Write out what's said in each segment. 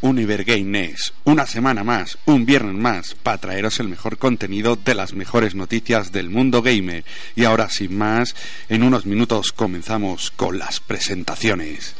Univergames, una semana más, un viernes más, para traeros el mejor contenido de las mejores noticias del mundo gamer. Y ahora, sin más, en unos minutos comenzamos con las presentaciones.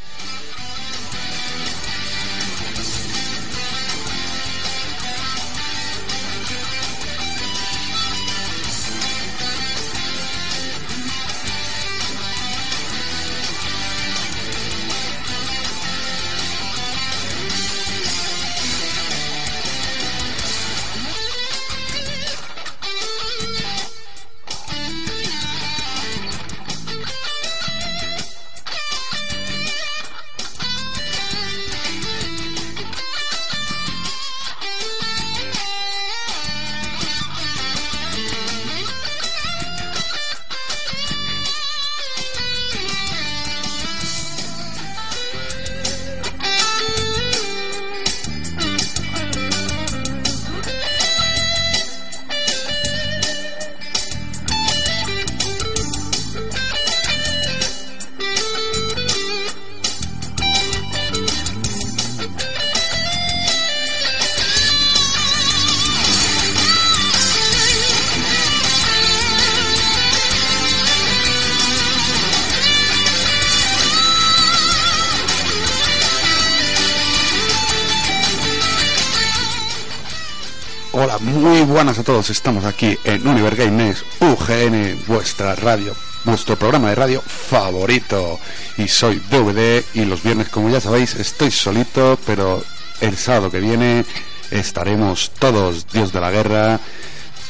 Buenas a todos. Estamos aquí en Univer Games UGN, vuestra radio, vuestro programa de radio favorito. Y soy DVD y los viernes, como ya sabéis, estoy solito, pero el sábado que viene estaremos todos, Dios de la Guerra,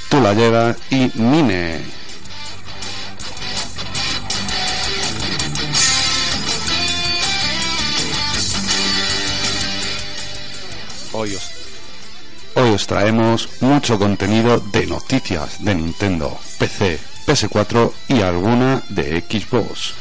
Tú la llevas y Mine. Hoy os Hoy os traemos mucho contenido de noticias de Nintendo, PC, PS4 y alguna de Xbox.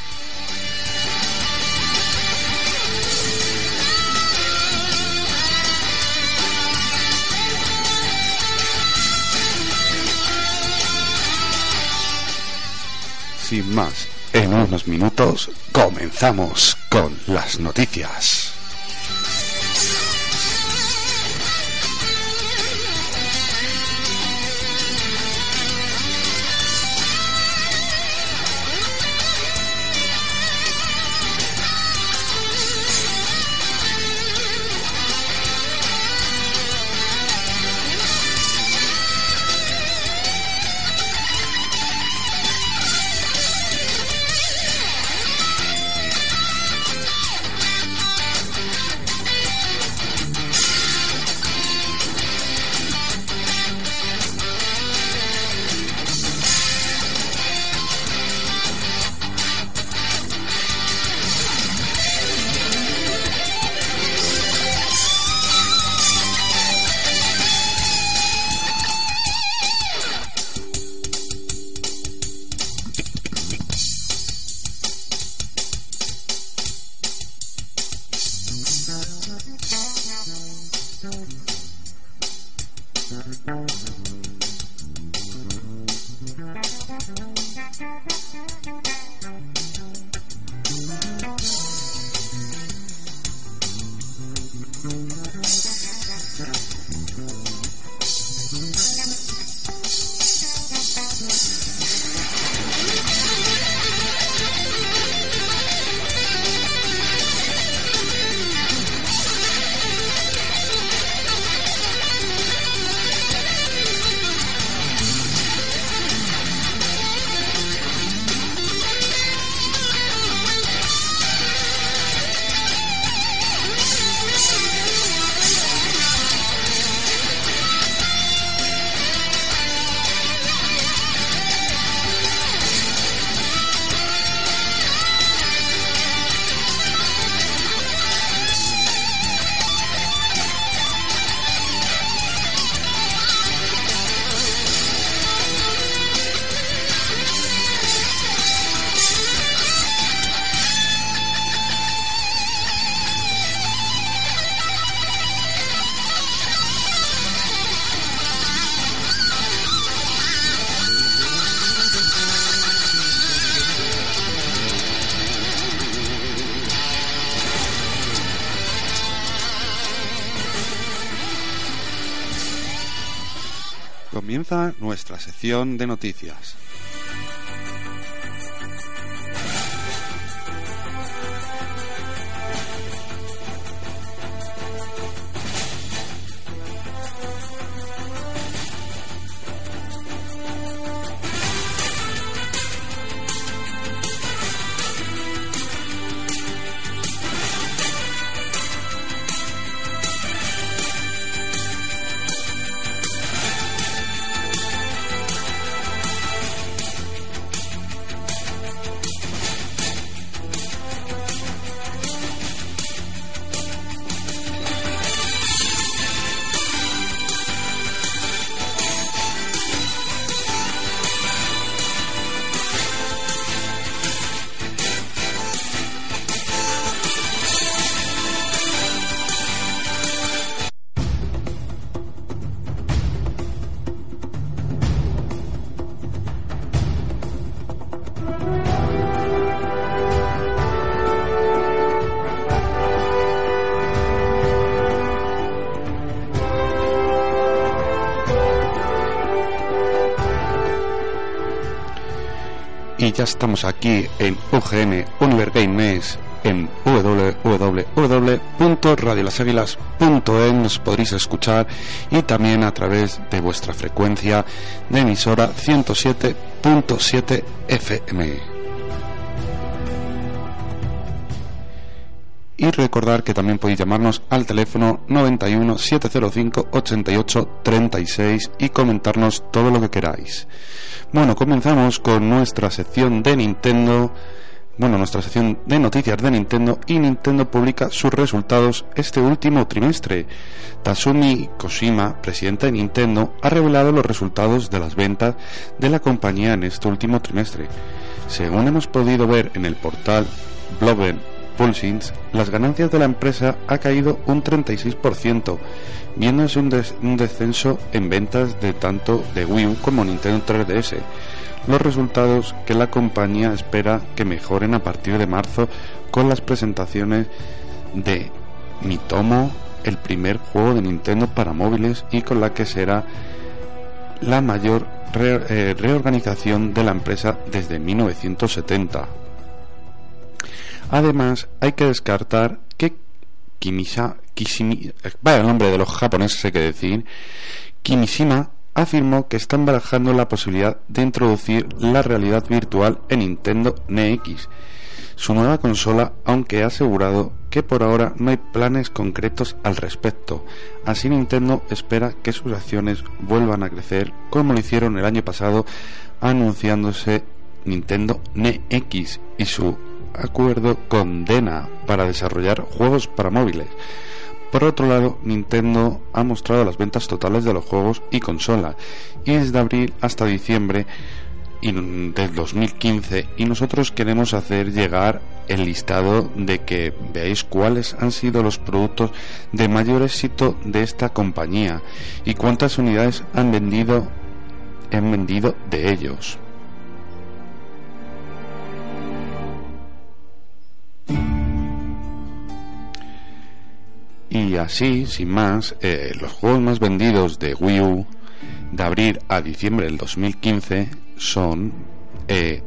Sin más, en unos minutos comenzamos con las noticias. Nuestra sección de noticias. Ya estamos aquí en UGN Univergames en www.radiolaságuilas.en nos podréis escuchar y también a través de vuestra frecuencia de emisora 107.7 FM. Y recordar que también podéis llamarnos al teléfono 91 705 88 36 y comentarnos todo lo que queráis. Bueno, comenzamos con nuestra sección de Nintendo, bueno, nuestra sección de noticias de Nintendo y Nintendo publica sus resultados este último trimestre. Tasumi Koshima, presidente de Nintendo, ha revelado los resultados de las ventas de la compañía en este último trimestre. Según hemos podido ver en el portal Blogger Pulsings, las ganancias de la empresa ha caído un 36%, viéndose un, un, descenso en ventas de tanto de Wii U como Nintendo 3DS. Los resultados que la compañía espera que mejoren a partir de marzo con las presentaciones de Mitomo, el primer juego de Nintendo para móviles y con la que será la mayor eh, reorganización de la empresa desde 1970. Además, hay que descartar que Kimisa, Kishimi, vaya el nombre de los japoneses hay que decir, Kimishima afirmó que están barajando la posibilidad de introducir la realidad virtual en Nintendo NX, su nueva consola, aunque ha asegurado que por ahora no hay planes concretos al respecto. Así Nintendo espera que sus acciones vuelvan a crecer como lo hicieron el año pasado anunciándose Nintendo NX y su acuerdo con Dena para desarrollar juegos para móviles. Por otro lado, Nintendo ha mostrado las ventas totales de los juegos y consola, y desde abril hasta diciembre del 2015 y nosotros queremos hacer llegar el listado de que veáis cuáles han sido los productos de mayor éxito de esta compañía y cuántas unidades han vendido han vendido de ellos. Y así, sin más, eh, los juegos más vendidos de Wii U de abril a diciembre del 2015 son eh,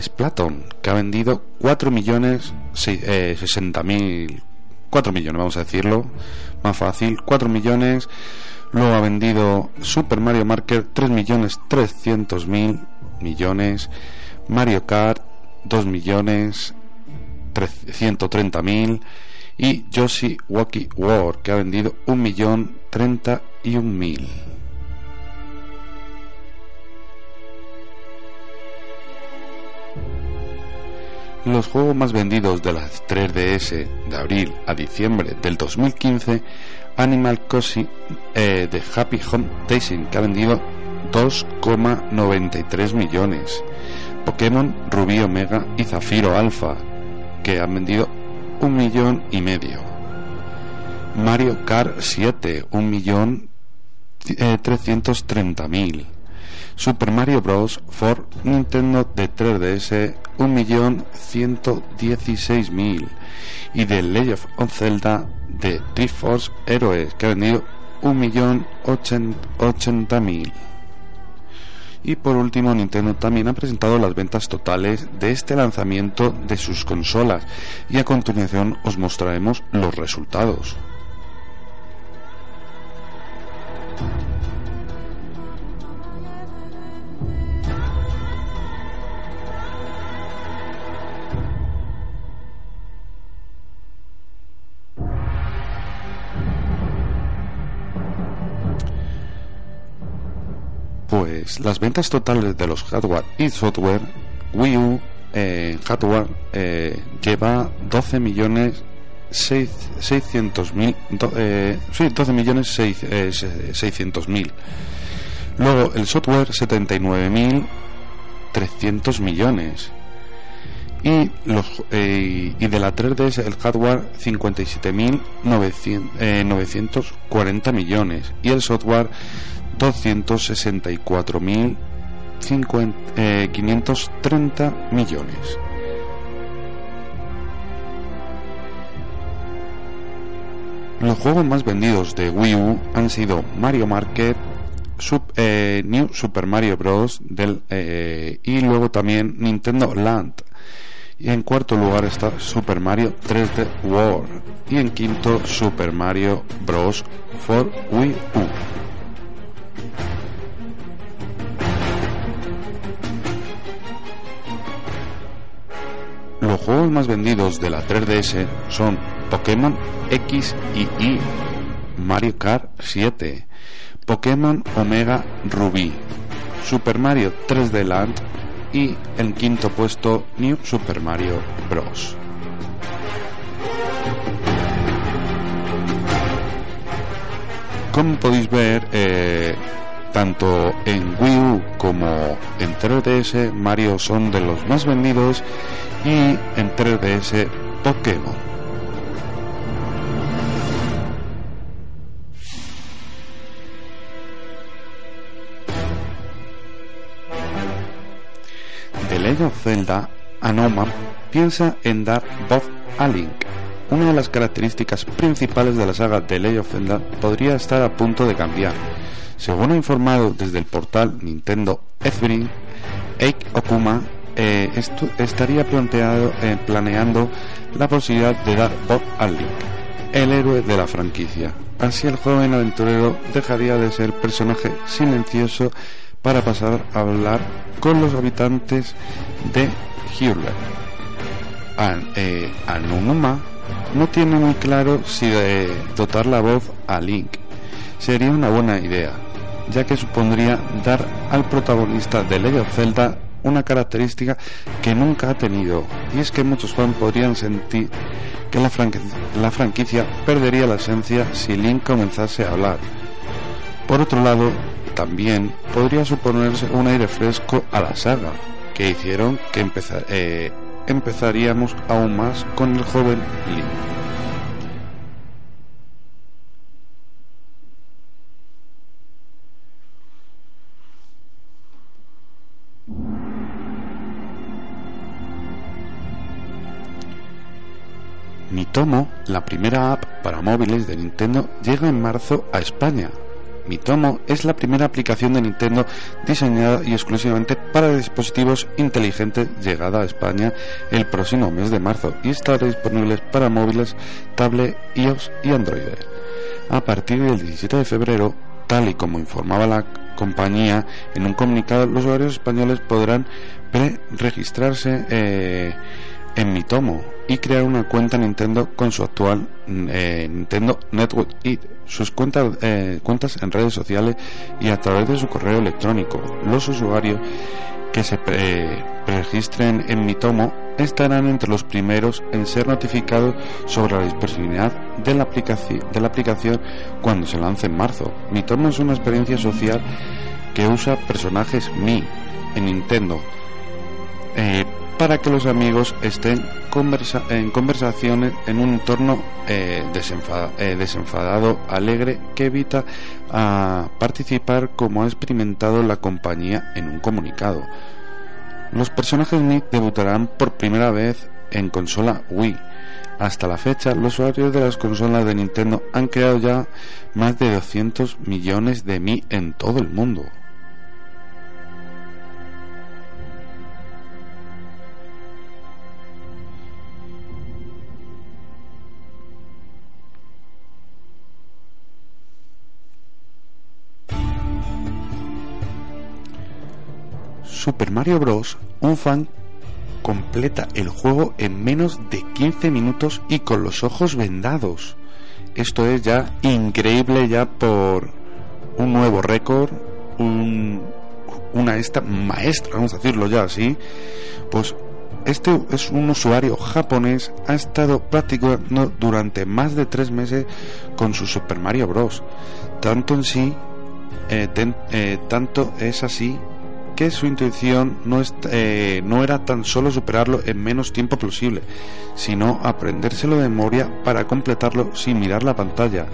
Splatoon, que ha vendido 4 millones eh, 60 mil 4 millones, vamos a decirlo, más fácil, 4 millones. Luego ha vendido Super Mario Maker 3 millones 300 mil millones. Mario Kart 2 millones 130 mil y Yoshi Waki War, que ha vendido 1.031.000. Los juegos más vendidos de las 3DS de abril a diciembre del 2015, Animal Crossing eh, de Happy Home Daisy, que ha vendido 2,93 millones. Pokémon Rubí Omega y Zafiro Alpha, que han vendido un millón y medio. Mario Kart 7, un millón eh, trescientos treinta mil. Super Mario Bros. for Nintendo de 3DS, un millón ciento dieciséis mil. Y de Legend of Zelda de Triforce Heroes, que ha vendido 1.080.000. Y por último, Nintendo también ha presentado las ventas totales de este lanzamiento de sus consolas y a continuación os mostraremos los resultados. Pues las ventas totales de los hardware y software Wii U eh, hardware eh, lleva 12 millones 600 mil eh, sí, 12 millones 600 mil. Luego el software 79 mil 300 millones. Y los y de la 3DS el hardware 57 mil 940 millones. Y el software 264.530 eh, millones. Los juegos más vendidos de Wii U han sido Mario Market, eh, New Super Mario Bros. Del, eh, y luego también Nintendo Land. Y en cuarto lugar está Super Mario 3D World. Y en quinto Super Mario Bros. for Wii U. Los juegos más vendidos de la 3DS son Pokémon X y Y, Mario Kart 7, Pokémon Omega Ruby, Super Mario 3D Land y en quinto puesto New Super Mario Bros. Como podéis ver, eh, tanto en Wii U como en 3DS, Mario son de los más vendidos y en 3DS Pokémon. The Legend of Zelda, Anoma piensa en dar voz a Link. Una de las características principales de la saga The Legend of Zelda podría estar a punto de cambiar. Según ha informado desde el portal Nintendo Ethereum, Eik Okuma eh, estaría planteado, eh, planeando la posibilidad de dar voz al Link, el héroe de la franquicia. Así el joven aventurero dejaría de ser personaje silencioso para pasar a hablar con los habitantes de Hyrule. An, eh, no tiene muy claro si dotar la voz a Link sería una buena idea, ya que supondría dar al protagonista de Legend of Zelda una característica que nunca ha tenido, y es que muchos fans podrían sentir que la, franquicia perdería la esencia si Link comenzase a hablar. Por otro lado, también podría suponerse un aire fresco a la saga, que hicieron que eh, empezaríamos aún más con el joven Link. Mitomo, la primera app para móviles de Nintendo, llega en marzo a España. Mitomo es la primera aplicación de Nintendo diseñada y exclusivamente para dispositivos inteligentes llegada a España el próximo mes de marzo y estará disponible para móviles, tablet, iOS y Android. A partir del 17 de febrero, tal y como informaba la compañía en un comunicado, los usuarios españoles podrán pre-registrarse eh, en Mitomo y crear una cuenta Nintendo con su actual eh, Nintendo Network y sus cuentas, eh, cuentas en redes sociales y a través de su correo electrónico. Los usuarios que se registren en Mitomo estarán entre los primeros en ser notificados sobre la disponibilidad de la, aplicación, de la aplicación cuando se lance en marzo. Mitomo es una experiencia social que usa personajes Mi en Nintendo. Eh, para que los amigos estén en conversaciones en un entorno eh, eh, desenfadado, alegre, que evita a participar como ha experimentado la compañía en un comunicado. Los personajes Nick debutarán por primera vez en consola Wii, Hasta la fecha, los usuarios de las consolas de Nintendo han creado ya más de 200 millones de Mi en todo el mundo. Super Mario Bros. un fan completa el juego en menos de 15 minutos y con los ojos vendados. Esto es ya increíble ya por un nuevo récord, una esta maestra, vamos a decirlo ya así. Pues este es un usuario japonés, ha estado practicando durante más de tres meses con su Super Mario Bros. Tanto en sí, eh, eh, tanto es así que su intuición no, eh, no era tan solo superarlo en menos tiempo posible, sino aprendérselo de memoria para completarlo sin mirar la pantalla.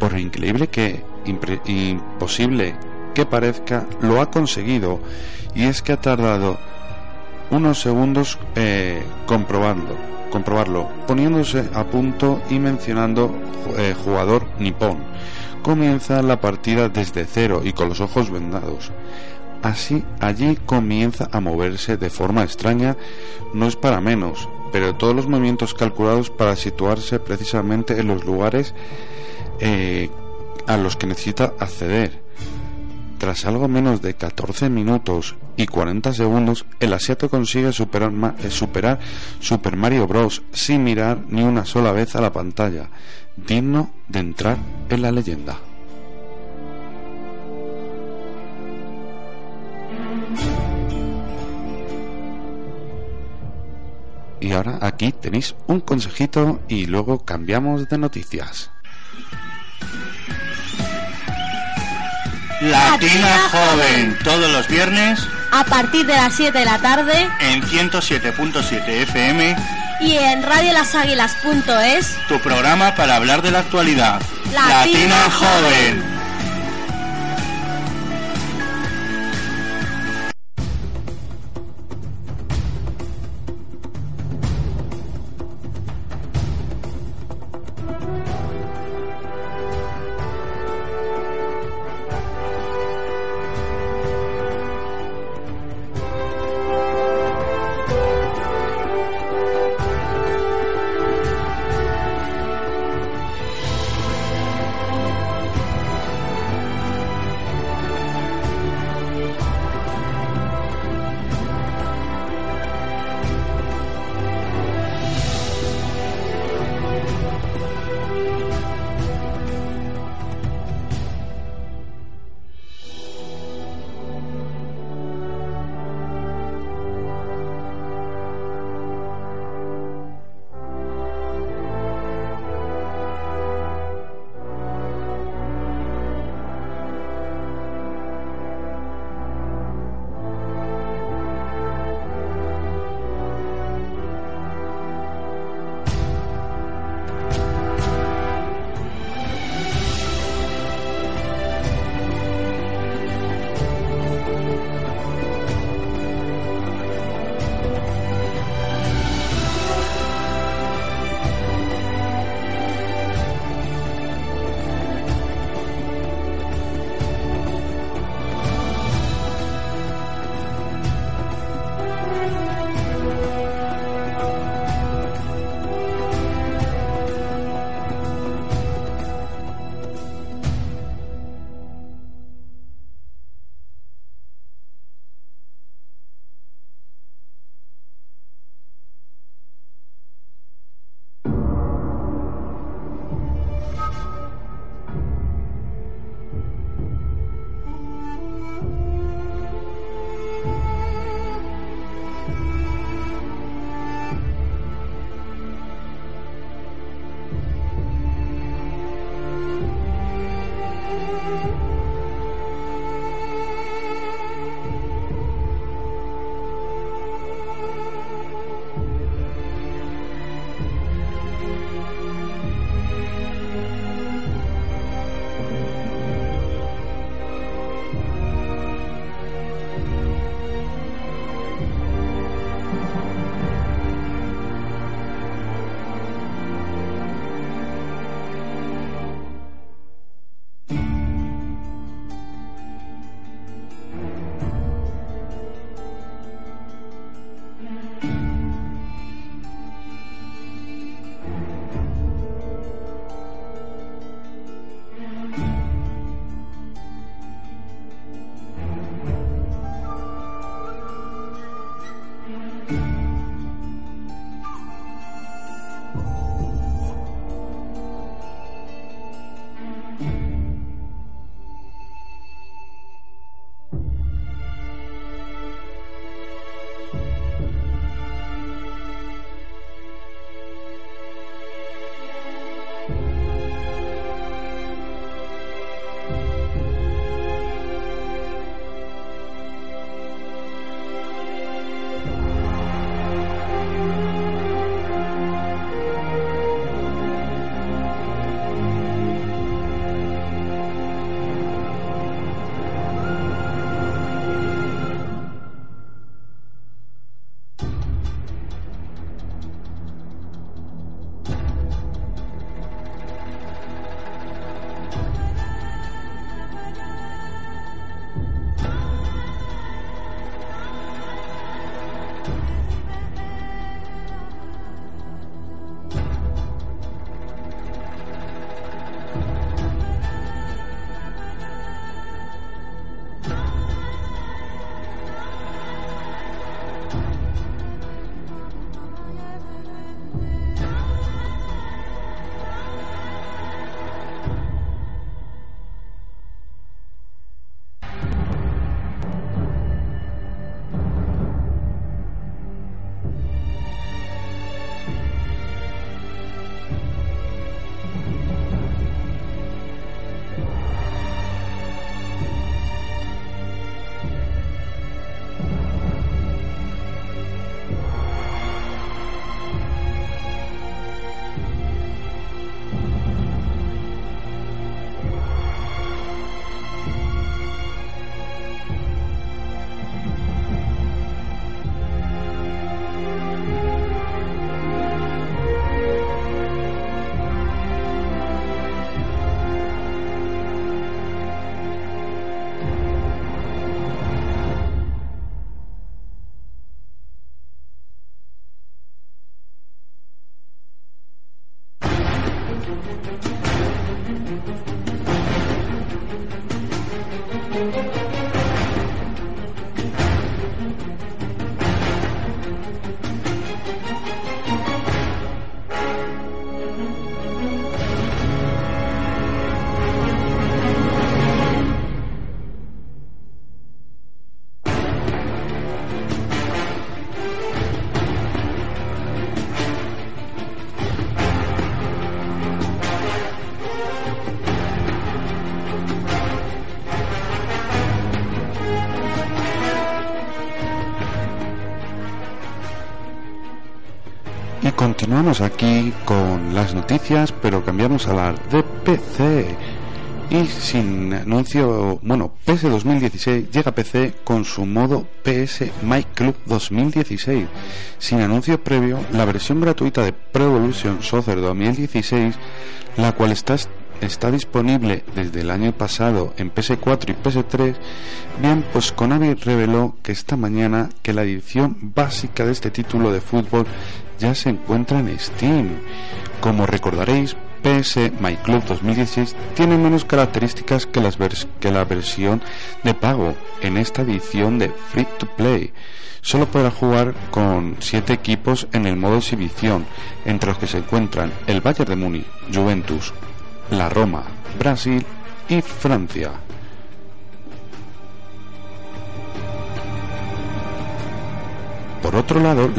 Por increíble que imposible que parezca, lo ha conseguido y es que ha tardado unos segundos eh, comprobando, comprobarlo, poniéndose a punto y mencionando eh, jugador nipón. Comienza la partida desde cero y con los ojos vendados. Así, allí comienza a moverse de forma extraña, no es para menos, pero todos los movimientos calculados para situarse precisamente en los lugares eh, a los que necesita acceder. Tras algo menos de 14 minutos y 40 segundos, el asiato consigue eh, superar Super Mario Bros. sin mirar ni una sola vez a la pantalla, digno de entrar en la leyenda. Y ahora aquí tenéis un consejito y luego cambiamos de noticias. Latina Joven, todos los viernes a partir de las 7 de la tarde en 107.7 FM y en radiolaságuilas.es tu programa para hablar de la actualidad. Latina Joven. Continuamos aquí con las noticias, pero cambiamos a la de PC. Y sin anuncio, bueno, PS 2016 llega PC con su modo PS My Club 2016. Sin anuncio previo, la versión gratuita de Pro Evolution Soccer 2016, la cual está está disponible desde el año pasado en PS4 y PS3, bien, pues Konami reveló que esta mañana que la edición básica de este título de fútbol ya se encuentra en Steam. Como recordaréis, PS My Club 2016 tiene menos características que, la versión de pago en esta edición de Free to Play. Solo podrá jugar con 7 equipos en el modo exhibición, entre los que se encuentran el Bayern de Múnich, Juventus, la Roma, Brasil y Francia. Por otro lado,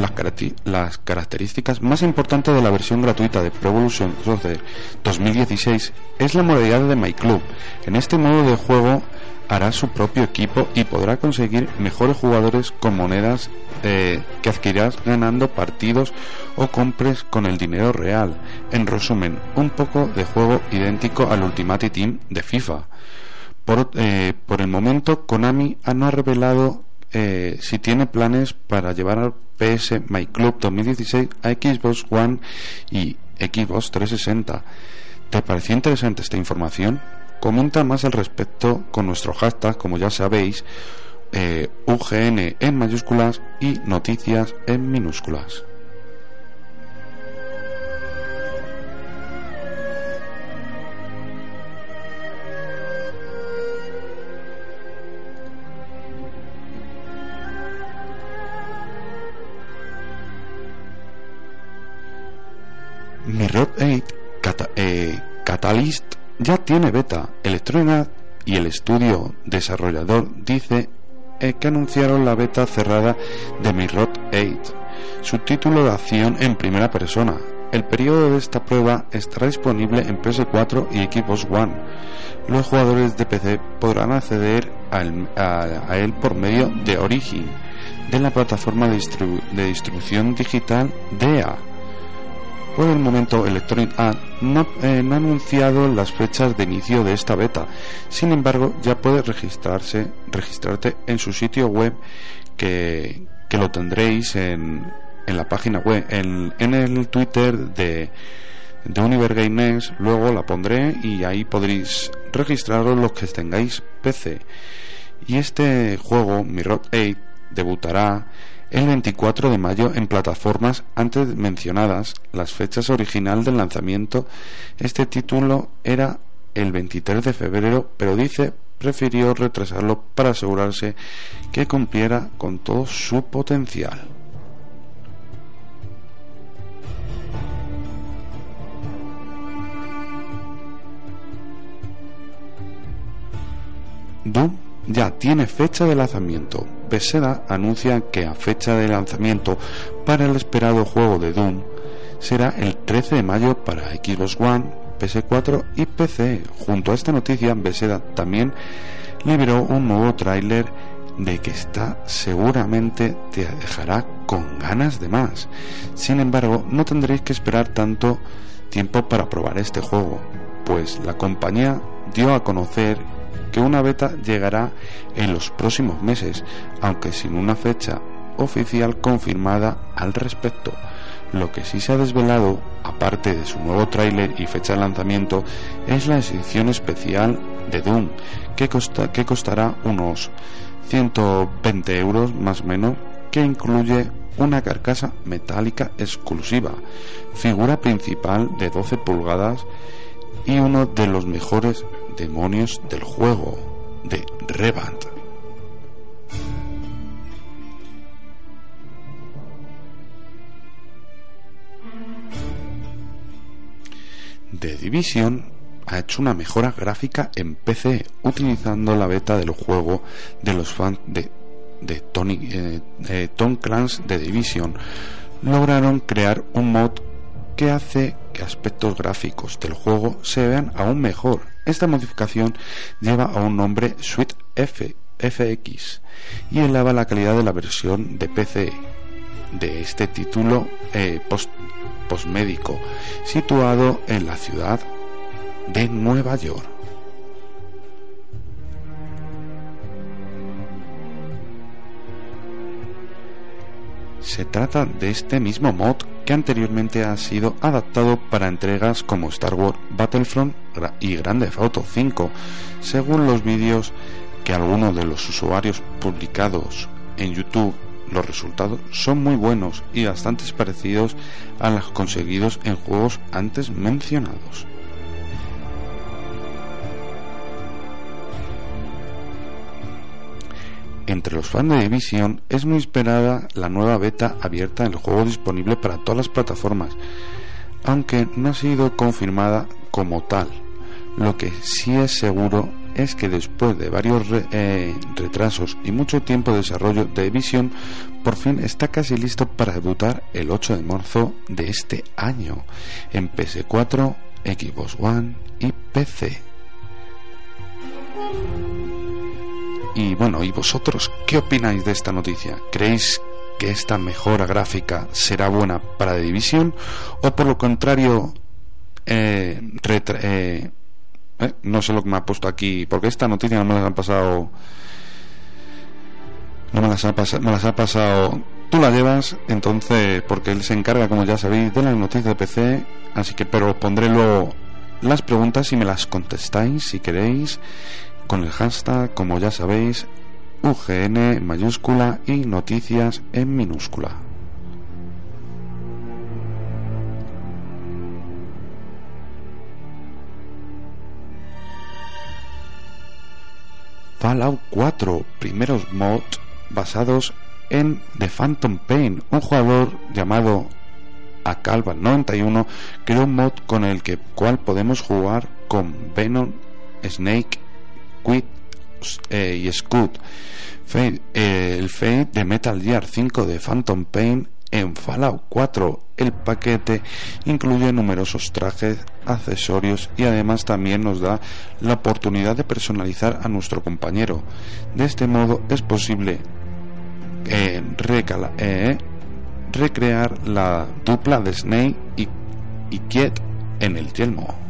las, características más importantes de la versión gratuita de Pro Evolution Soccer 2016 es la modalidad de My Club. En este modo de juego hará su propio equipo y podrá conseguir mejores jugadores con monedas eh, que adquirirás ganando partidos o compres con el dinero real. En resumen, un poco de juego idéntico al Ultimate Team de FIFA. Por, eh, por el momento, Konami no ha revelado eh, si tiene planes para llevar al PS My Club 2016 a Xbox One y Xbox 360. ¿Te pareció interesante esta información? Comenta más al respecto con nuestro hashtag, como ya sabéis, eh, UGN en mayúsculas y noticias en minúsculas. Mirror 8 eh, Catalyst ya tiene beta. Electronic y el estudio desarrollador dice eh, que anunciaron la beta cerrada de Mirror 8, su título de acción en primera persona. El periodo de esta prueba estará disponible en PS4 y Xbox One. Los jugadores de PC podrán acceder a, él por medio de Origin, de la plataforma de, de distribución digital DEA por el momento, Electronic Arts eh, no, ha anunciado las fechas de inicio de esta beta. Sin embargo, ya puedes registrarse, registrarte en su sitio web que, lo tendréis en, en, la página web, en, en el Twitter de, de Univer Luego la pondré y ahí podréis registraros los que tengáis PC. Y este juego, Mirror 8, debutará el 24 de mayo en plataformas antes mencionadas. Las fechas original del lanzamiento, este título era el 23 de febrero, pero dice prefirió retrasarlo para asegurarse que cumpliera con todo su potencial. Doom ya tiene fecha de lanzamiento. Beseda anuncia que a fecha de lanzamiento para el esperado juego de Doom será el 13 de mayo para Xbox One, PS4 y PC. Junto a esta noticia, Beseda también liberó un nuevo tráiler de que está seguramente te dejará con ganas de más. Sin embargo, no tendréis que esperar tanto tiempo para probar este juego, pues la compañía dio a conocer que una beta llegará en los próximos meses, aunque sin una fecha oficial confirmada al respecto. Lo que sí se ha desvelado, aparte de su nuevo tráiler y fecha de lanzamiento, es la edición especial de Doom, que, que costará unos 120 euros más o menos, que incluye una carcasa metálica exclusiva, figura principal de 12 pulgadas y uno de los mejores demonios del juego, de Revant. The Division ha hecho una mejora gráfica en PC utilizando la beta del juego de los fans de, de Tony, eh, Tom Clancy de Division. Lograron crear un mod que hace que aspectos gráficos del juego se vean aún mejor. Esta modificación lleva a un nombre Suite F, FX y eleva la calidad de la versión de PC de este título eh, post posmédico situado en la ciudad de Nueva York. Se trata de este mismo mod que anteriormente ha sido adaptado para entregas como Star Wars Battlefront y Grand Theft Auto 5, según los vídeos que algunos de los usuarios publicados en YouTube los resultados son muy buenos y bastante parecidos a los conseguidos en juegos antes mencionados. Entre los fans de Division es muy esperada la nueva beta abierta del juego disponible para todas las plataformas, aunque no ha sido confirmada como tal. Lo que sí es seguro es que después de varios eh, retrasos y mucho tiempo de desarrollo de Division, por fin está casi listo para debutar el 8 de marzo de este año en PS4, Xbox One y PC. Y bueno, ¿y vosotros qué opináis de esta noticia? ¿Creéis que esta mejora gráfica será buena para Division? ¿O por lo contrario, eh, eh, eh, no sé lo que me ha puesto aquí, porque esta noticia no me la han pasado. No me las ha, me las ha pasado. Tú la llevas, entonces, porque él se encarga, como ya sabéis, de las noticias de PC. Así que, pero os pondré luego las preguntas y me las contestáis si queréis con el hashtag, como ya sabéis, UGN mayúscula y noticias en minúscula. Fallout 4, primeros mods basados en The Phantom Pain, un jugador llamado Acalva91 creó un mod con el que cual podemos jugar con Venom, Snake Quit eh, y Scoot. Eh, el Fate de Metal Gear 5 de Phantom Pain en Fallout 4. El paquete incluye numerosos trajes, accesorios y además también nos da la oportunidad de personalizar a nuestro compañero. De este modo es posible eh, recrear la dupla de Snake y, y Kiet en el yelmo.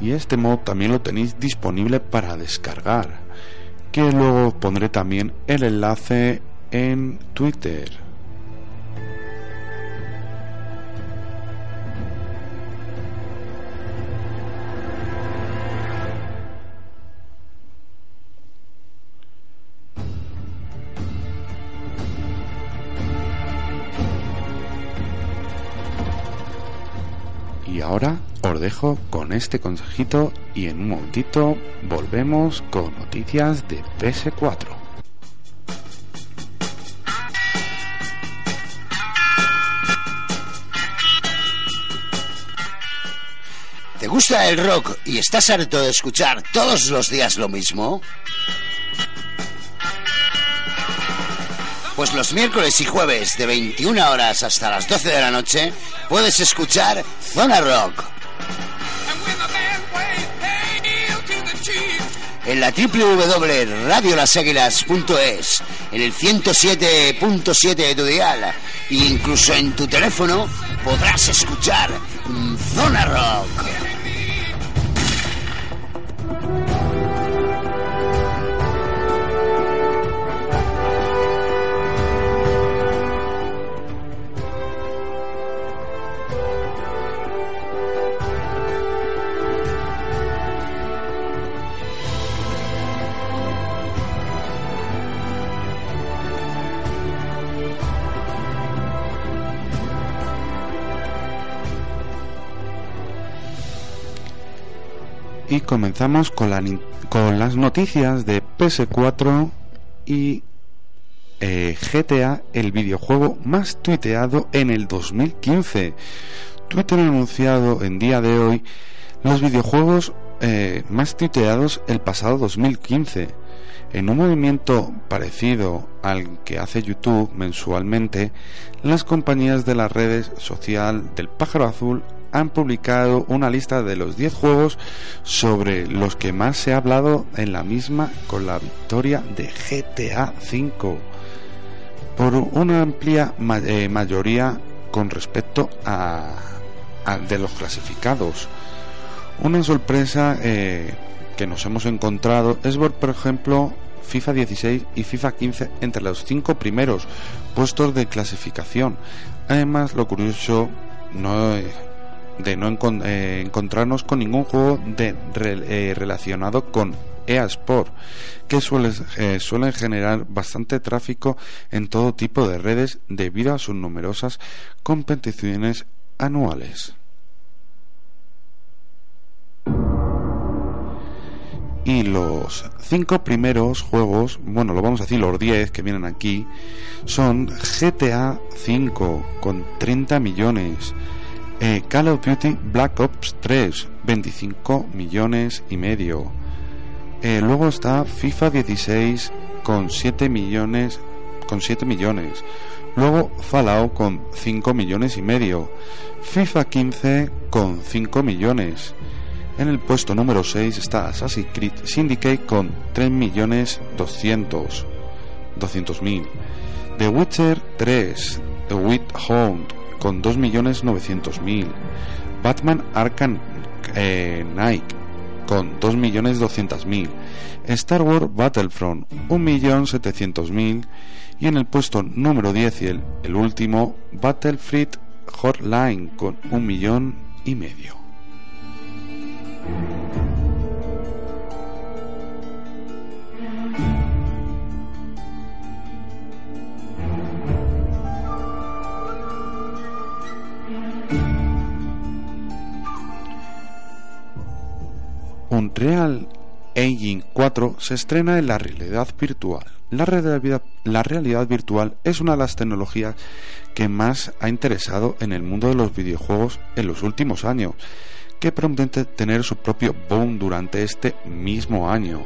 Y este mod también lo tenéis disponible para descargar que luego pondré también el enlace en Twitter. Y ahora os dejo con este consejito y en un momentito volvemos con noticias de PS4. ¿Te gusta el rock y estás harto de escuchar todos los días lo mismo? Pues los miércoles y jueves de 21 horas hasta las 12 de la noche puedes escuchar Zona Rock. En la www.radiolaságuilas.es, en el 107.7 de tu dial, e incluso en tu teléfono podrás escuchar Zona Rock. Y comenzamos con, la, con las noticias de PS4 y eh, GTA, el videojuego más tuiteado en el 2015. Twitter ha anunciado en día de hoy los videojuegos eh, más tuiteados el pasado 2015. En un movimiento parecido al que hace YouTube mensualmente, las compañías de las redes social del pájaro azul han publicado una lista de los 10 juegos sobre los que más se ha hablado en la misma con la victoria de GTA V por una amplia eh, mayoría con respecto a, de los clasificados. Una sorpresa eh, que nos hemos encontrado es ver, por ejemplo, FIFA 16 y FIFA 15 entre los cinco primeros puestos de clasificación. Además, lo curioso no, de no eh, encontrarnos con ningún juego de, eh, relacionado con EA Sport, que suele, eh, suelen generar bastante tráfico en todo tipo de redes debido a sus numerosas competiciones anuales. Y los cinco primeros juegos, bueno, lo vamos a decir los 10 que vienen aquí, son GTA 5 con 30 millones, eh, Call of Duty Black Ops 3 25 millones y medio, eh, luego está FIFA 16 con 7 millones, con 7 millones, luego Fallout con 5 millones y medio, FIFA 15 con 5 millones. En el puesto número 6 está Assassin's Creed Syndicate con 3.200.000. The Witcher 3, The Wit Hound con 2.900.000. Batman Arkham eh, Knight con 2.200.000. Star Wars Battlefront 1.700.000. Y en el puesto número 10 y el, último Battlefield Hotline con un millón y medio. Unreal Engine 4 se estrena en la realidad virtual. La realidad, virtual es una de las tecnologías que más ha interesado en el mundo de los videojuegos en los últimos años que promete tener su propio boom durante este mismo año.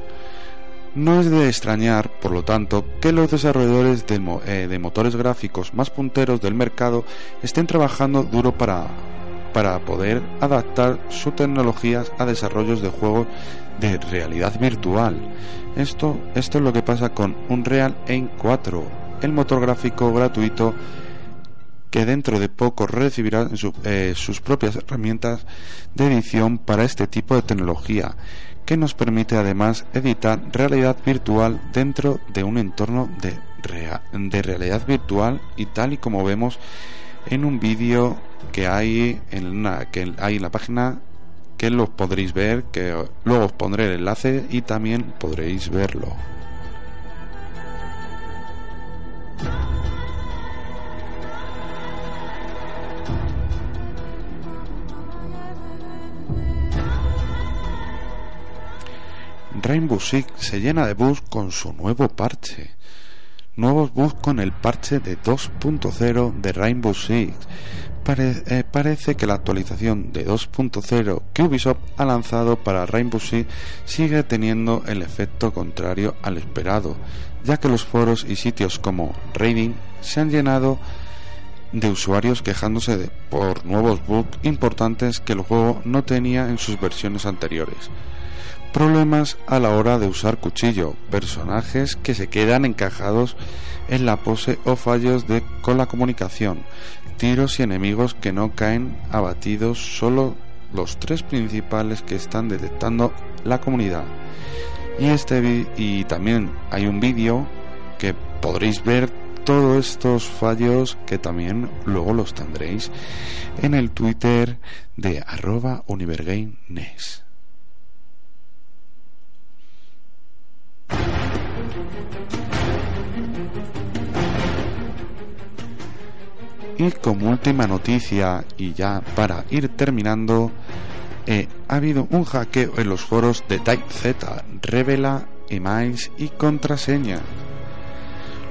No es de extrañar, por lo tanto, que los desarrolladores de, eh, motores gráficos más punteros del mercado estén trabajando duro para, para poder adaptar sus tecnologías a desarrollos de juegos de realidad virtual. Esto, esto es lo que pasa con Unreal Engine 4, el motor gráfico gratuito que dentro de poco recibirá eh, sus propias herramientas de edición para este tipo de tecnología, que nos permite además editar realidad virtual dentro de un entorno de, de realidad virtual y tal y como vemos en un vídeo que hay en una, que hay en la página que lo podréis ver, que luego os pondré el enlace y también podréis verlo. Rainbow Six se llena de bugs con su nuevo parche. Nuevos bugs con el parche de 2.0 de Rainbow Six. Eh, parece que la actualización de 2.0 que Ubisoft ha lanzado para Rainbow Six sigue teniendo el efecto contrario al esperado, ya que los foros y sitios como Raiding se han llenado de usuarios quejándose de, por nuevos bugs importantes que el juego no tenía en sus versiones anteriores. Problemas a la hora de usar cuchillo, personajes que se quedan encajados en la pose o fallos de, con la comunicación, tiros y enemigos que no caen abatidos, solo los tres principales que están detectando la comunidad. Y, este y también hay un vídeo que podréis ver todos estos fallos que también luego los tendréis en el Twitter de arroba univergamenes. Y como última noticia, y ya para ir terminando, eh, ha habido un hackeo en los foros de DiceZ, revela emails y contraseña.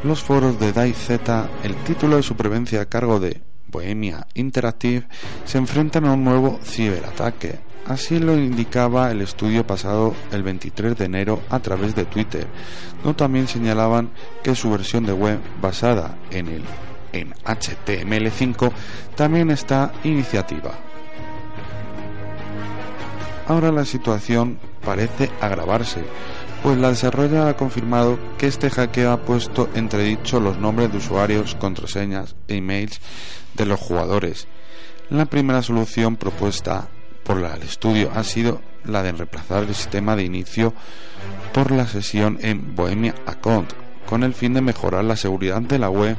Los foros de DiceZ, el título de supervivencia a cargo de Bohemia Interactive, se enfrentan a un nuevo ciberataque. Así lo indicaba el estudio pasado el 23 de enero a través de Twitter, donde también señalaban que su versión de web basada en el en HTML5 también está iniciativa. Ahora la situación parece agravarse, pues la desarrolla ha confirmado que este hackeo ha puesto entredicho los nombres de usuarios, contraseñas e emails de los jugadores. La primera solución propuesta por el estudio ha sido la de reemplazar el sistema de inicio por la sesión en Bohemia Account, con el fin de mejorar la seguridad de la web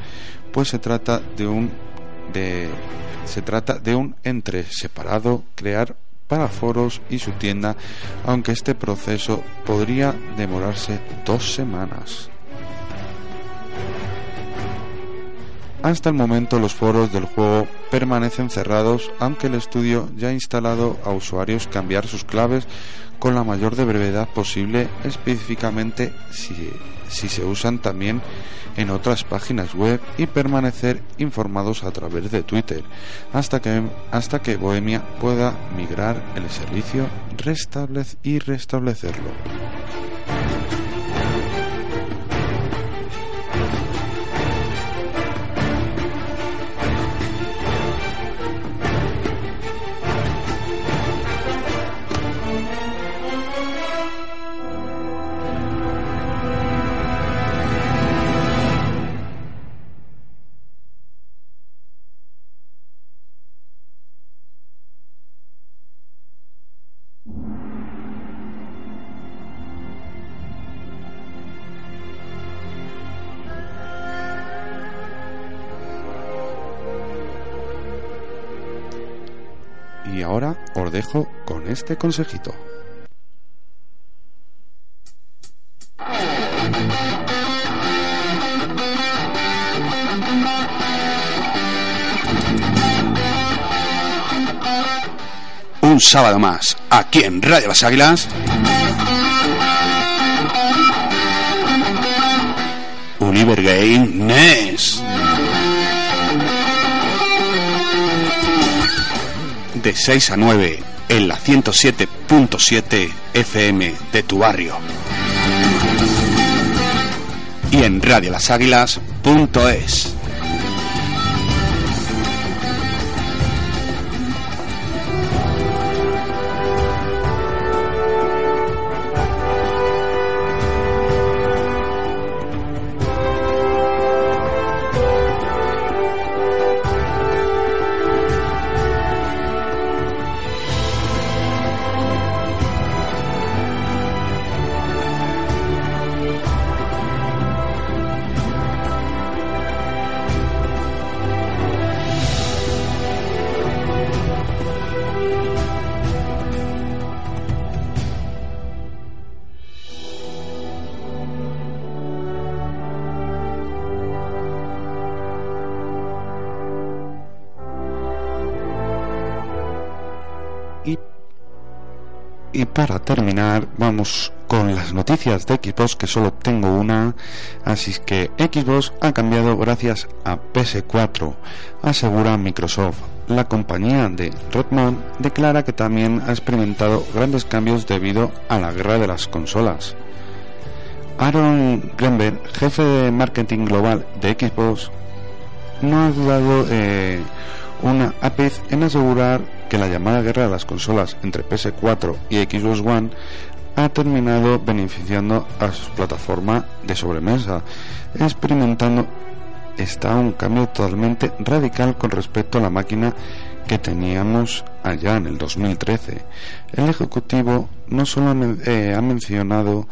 pues se trata de un de se trata de un entre separado crear para foros y su tienda, aunque este proceso podría demorarse dos semanas. Hasta el momento los foros del juego permanecen cerrados, aunque el estudio ya ha instalado a usuarios cambiar sus claves con la mayor de brevedad posible, específicamente si, se usan también en otras páginas web y permanecer informados a través de Twitter hasta que, hasta que Bohemia pueda migrar el servicio y restablecerlo. Ahora os dejo con este consejito. Un sábado más, aquí en Radio Las Águilas. Univer Game NES. De 6 a 9 en la 107.7 FM de tu barrio. Y en radiolaságuilas.es. para terminar, vamos con las noticias de Xbox, que solo tengo una. Así que Xbox ha cambiado gracias a PS4, asegura Microsoft. La compañía de Redmond declara que también ha experimentado grandes cambios debido a la guerra de las consolas. Aaron Greenberg, jefe de marketing global de Xbox, no ha dudado eh, una ápice en asegurar que la llamada guerra de las consolas entre PS4 y Xbox One ha terminado beneficiando a su plataforma de sobremesa, experimentando está un cambio totalmente radical con respecto a la máquina que teníamos allá en el 2013. El Ejecutivo no solo ha, mencionado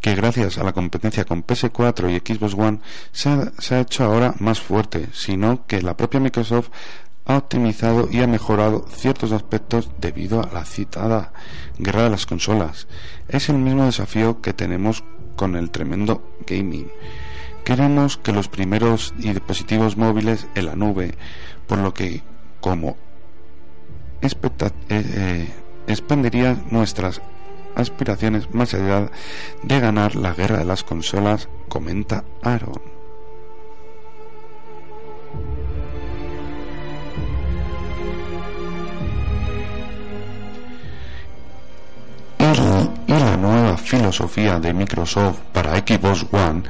que gracias a la competencia con PS4 y Xbox One se se ha hecho ahora más fuerte, sino que la propia Microsoft ha optimizado y ha mejorado ciertos aspectos debido a la citada guerra de las consolas. Es el mismo desafío que tenemos con el tremendo gaming. Queremos que los primeros dispositivos móviles en la nube, por lo que como eh, eh, expandiría nuestras aspiraciones más allá de ganar la guerra de las consolas, comenta Aaron. Filosofía de Microsoft para Xbox One,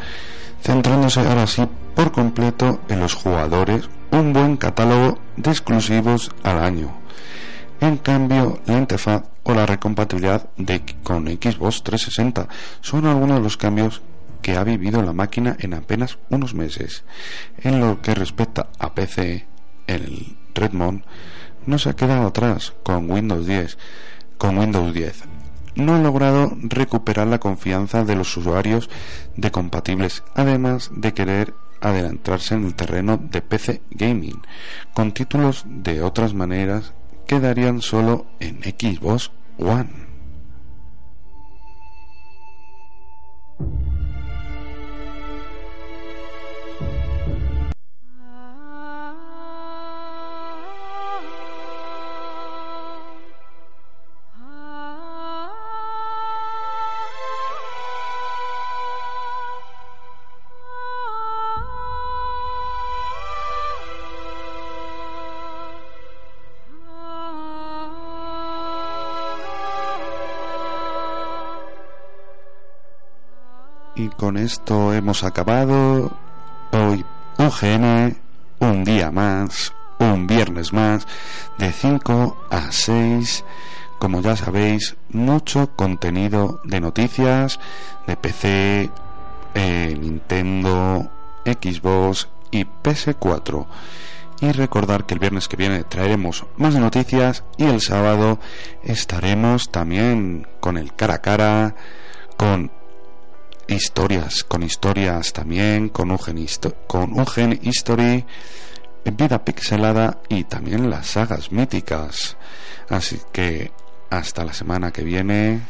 centrándose ahora sí por completo en los jugadores, un buen catálogo de exclusivos al año. En cambio, la interfaz o la recompatibilidad de, con Xbox 360 son algunos de los cambios que ha vivido la máquina en apenas unos meses. En lo que respecta a PC, el Redmond no se ha quedado atrás con Windows 10. Con Windows 10 no ha logrado recuperar la confianza de los usuarios de compatibles, además de querer adelantarse en el terreno de PC gaming, con títulos de otras maneras quedarían solo en Xbox One. Y con esto hemos acabado hoy UGN, un día más, un viernes más, de 5 a 6. Como ya sabéis, mucho contenido de noticias de PC, eh, Nintendo, Xbox y PS4. Y recordar que el viernes que viene traeremos más noticias y el sábado estaremos también con el cara a cara, con historias, con historias también, con un gen, con history, vida pixelada y también las sagas míticas. Así que hasta la semana que viene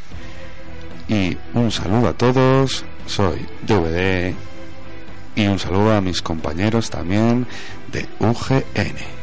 y un saludo a todos. Soy DVD y un saludo a mis compañeros también de UGN.